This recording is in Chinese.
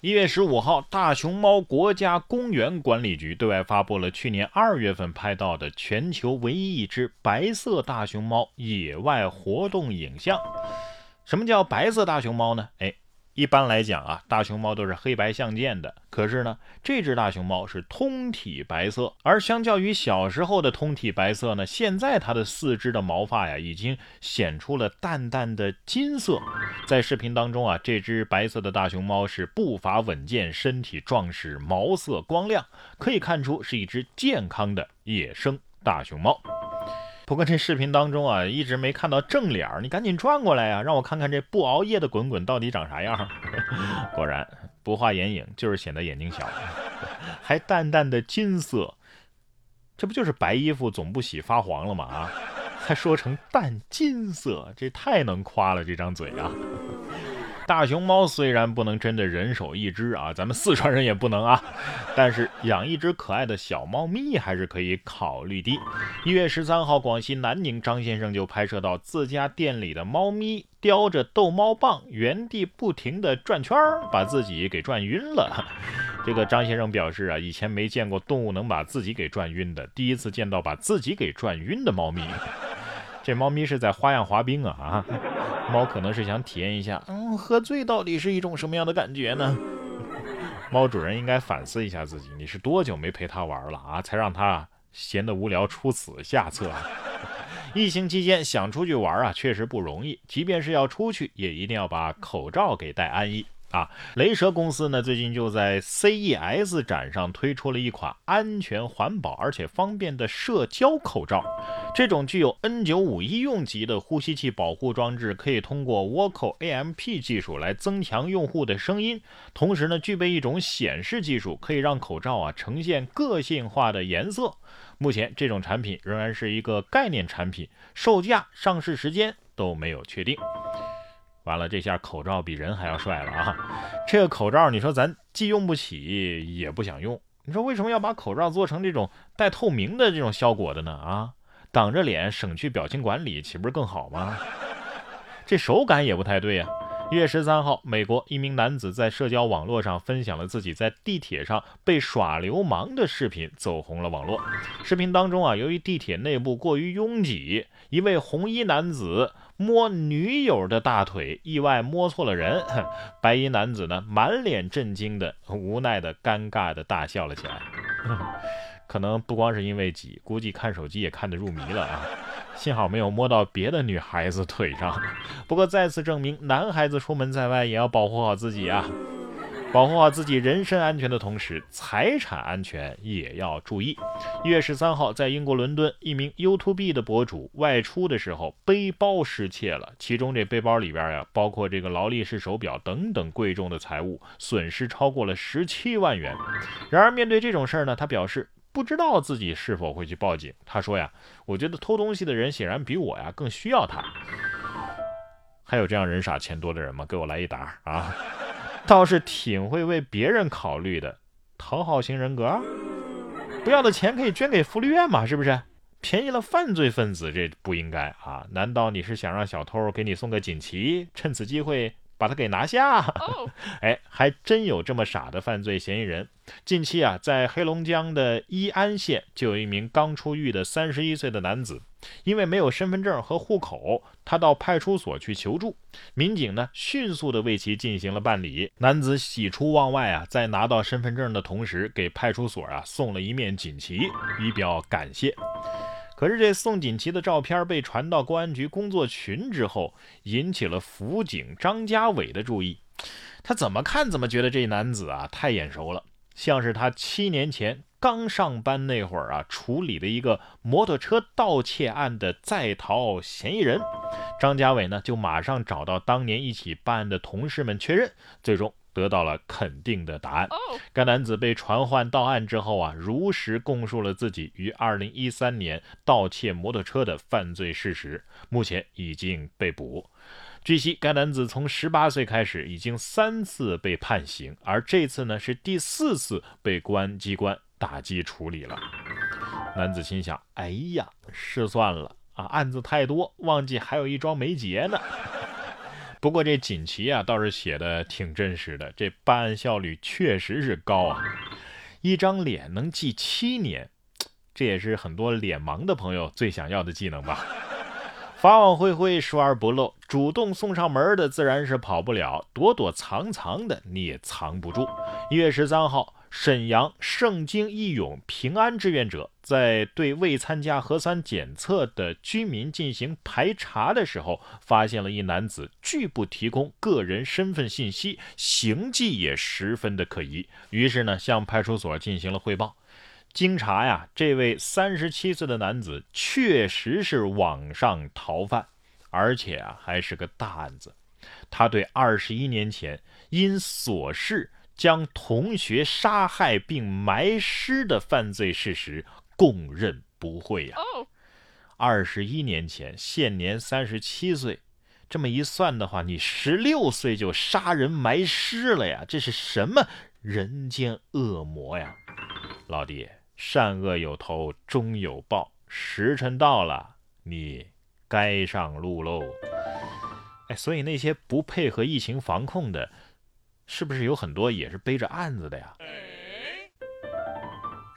一月十五号，大熊猫国家公园管理局对外发布了去年二月份拍到的全球唯一一只白色大熊猫野外活动影像。什么叫白色大熊猫呢？哎。一般来讲啊，大熊猫都是黑白相间的。可是呢，这只大熊猫是通体白色，而相较于小时候的通体白色呢，现在它的四肢的毛发呀，已经显出了淡淡的金色。在视频当中啊，这只白色的大熊猫是步伐稳健，身体壮实，毛色光亮，可以看出是一只健康的野生大熊猫。不过这视频当中啊，一直没看到正脸儿，你赶紧转过来呀，让我看看这不熬夜的滚滚到底长啥样。果然不画眼影，就是显得眼睛小，还淡淡的金色，这不就是白衣服总不洗发黄了吗？啊，还说成淡金色，这太能夸了，这张嘴啊！大熊猫虽然不能真的人手一只啊，咱们四川人也不能啊，但是养一只可爱的小猫咪还是可以考虑的。一月十三号，广西南宁张先生就拍摄到自家店里的猫咪叼着逗猫棒，原地不停地转圈儿，把自己给转晕了。这个张先生表示啊，以前没见过动物能把自己给转晕的，第一次见到把自己给转晕的猫咪。这猫咪是在花样滑冰啊啊！猫可能是想体验一下，嗯，喝醉到底是一种什么样的感觉呢？猫主人应该反思一下自己，你是多久没陪它玩了啊？才让它闲得无聊出此下策。疫情期间想出去玩啊，确实不容易，即便是要出去，也一定要把口罩给戴安逸。啊，雷蛇公司呢最近就在 CES 展上推出了一款安全、环保而且方便的社交口罩。这种具有 N95 医用级的呼吸器保护装置，可以通过 Vocal AMP 技术来增强用户的声音，同时呢具备一种显示技术，可以让口罩啊呈现个性化的颜色。目前这种产品仍然是一个概念产品，售价、上市时间都没有确定。完了，这下口罩比人还要帅了啊！这个口罩，你说咱既用不起，也不想用。你说为什么要把口罩做成这种带透明的这种效果的呢？啊，挡着脸，省去表情管理，岂不是更好吗？这手感也不太对呀。一月十三号，美国一名男子在社交网络上分享了自己在地铁上被耍流氓的视频，走红了网络。视频当中啊，由于地铁内部过于拥挤，一位红衣男子摸女友的大腿，意外摸错了人。白衣男子呢，满脸震惊的、无奈的、尴尬的大笑了起来。可能不光是因为挤，估计看手机也看得入迷了啊。幸好没有摸到别的女孩子腿上，不过再次证明，男孩子出门在外也要保护好自己啊！保护好自己人身安全的同时，财产安全也要注意。一月十三号，在英国伦敦，一名 YouTube 的博主外出的时候，背包失窃了，其中这背包里边呀，包括这个劳力士手表等等贵重的财物，损失超过了十七万元。然而，面对这种事儿呢，他表示。不知道自己是否会去报警。他说呀，我觉得偷东西的人显然比我呀更需要他。还有这样人傻钱多的人吗？给我来一打啊！倒是挺会为别人考虑的，讨好型人格。不要的钱可以捐给福利院嘛，是不是？便宜了犯罪分子，这不应该啊！难道你是想让小偷给你送个锦旗，趁此机会？把他给拿下！哎，还真有这么傻的犯罪嫌疑人。近期啊，在黑龙江的伊安县，就有一名刚出狱的三十一岁的男子，因为没有身份证和户口，他到派出所去求助。民警呢，迅速的为其进行了办理。男子喜出望外啊，在拿到身份证的同时，给派出所啊送了一面锦旗，以表感谢。可是这宋锦旗的照片被传到公安局工作群之后，引起了辅警张家伟的注意。他怎么看怎么觉得这男子啊太眼熟了，像是他七年前刚上班那会儿啊处理的一个摩托车盗窃案的在逃嫌疑人。张家伟呢就马上找到当年一起办案的同事们确认，最终。得到了肯定的答案。该男子被传唤到案之后啊，如实供述了自己于2013年盗窃摩托车的犯罪事实，目前已经被捕。据悉，该男子从十八岁开始已经三次被判刑，而这次呢是第四次被公安机关打击处理了。男子心想：哎呀，失算了啊，案子太多，忘记还有一桩没结呢。不过这锦旗啊倒是写的挺真实的，这办案效率确实是高啊！一张脸能记七年，这也是很多脸盲的朋友最想要的技能吧？法网恢恢，疏而不漏，主动送上门的自然是跑不了，躲躲藏藏的你也藏不住。一月十三号。沈阳圣经义勇平安志愿者在对未参加核酸检测的居民进行排查的时候，发现了一男子拒不提供个人身份信息，行迹也十分的可疑。于是呢，向派出所进行了汇报。经查呀，这位三十七岁的男子确实是网上逃犯，而且啊，还是个大案子。他对二十一年前因琐事。将同学杀害并埋尸的犯罪事实供认不讳呀！二十一年前，现年三十七岁，这么一算的话，你十六岁就杀人埋尸了呀？这是什么人间恶魔呀？老弟，善恶有头，终有报，时辰到了，你该上路喽！哎，所以那些不配合疫情防控的。是不是有很多也是背着案子的呀？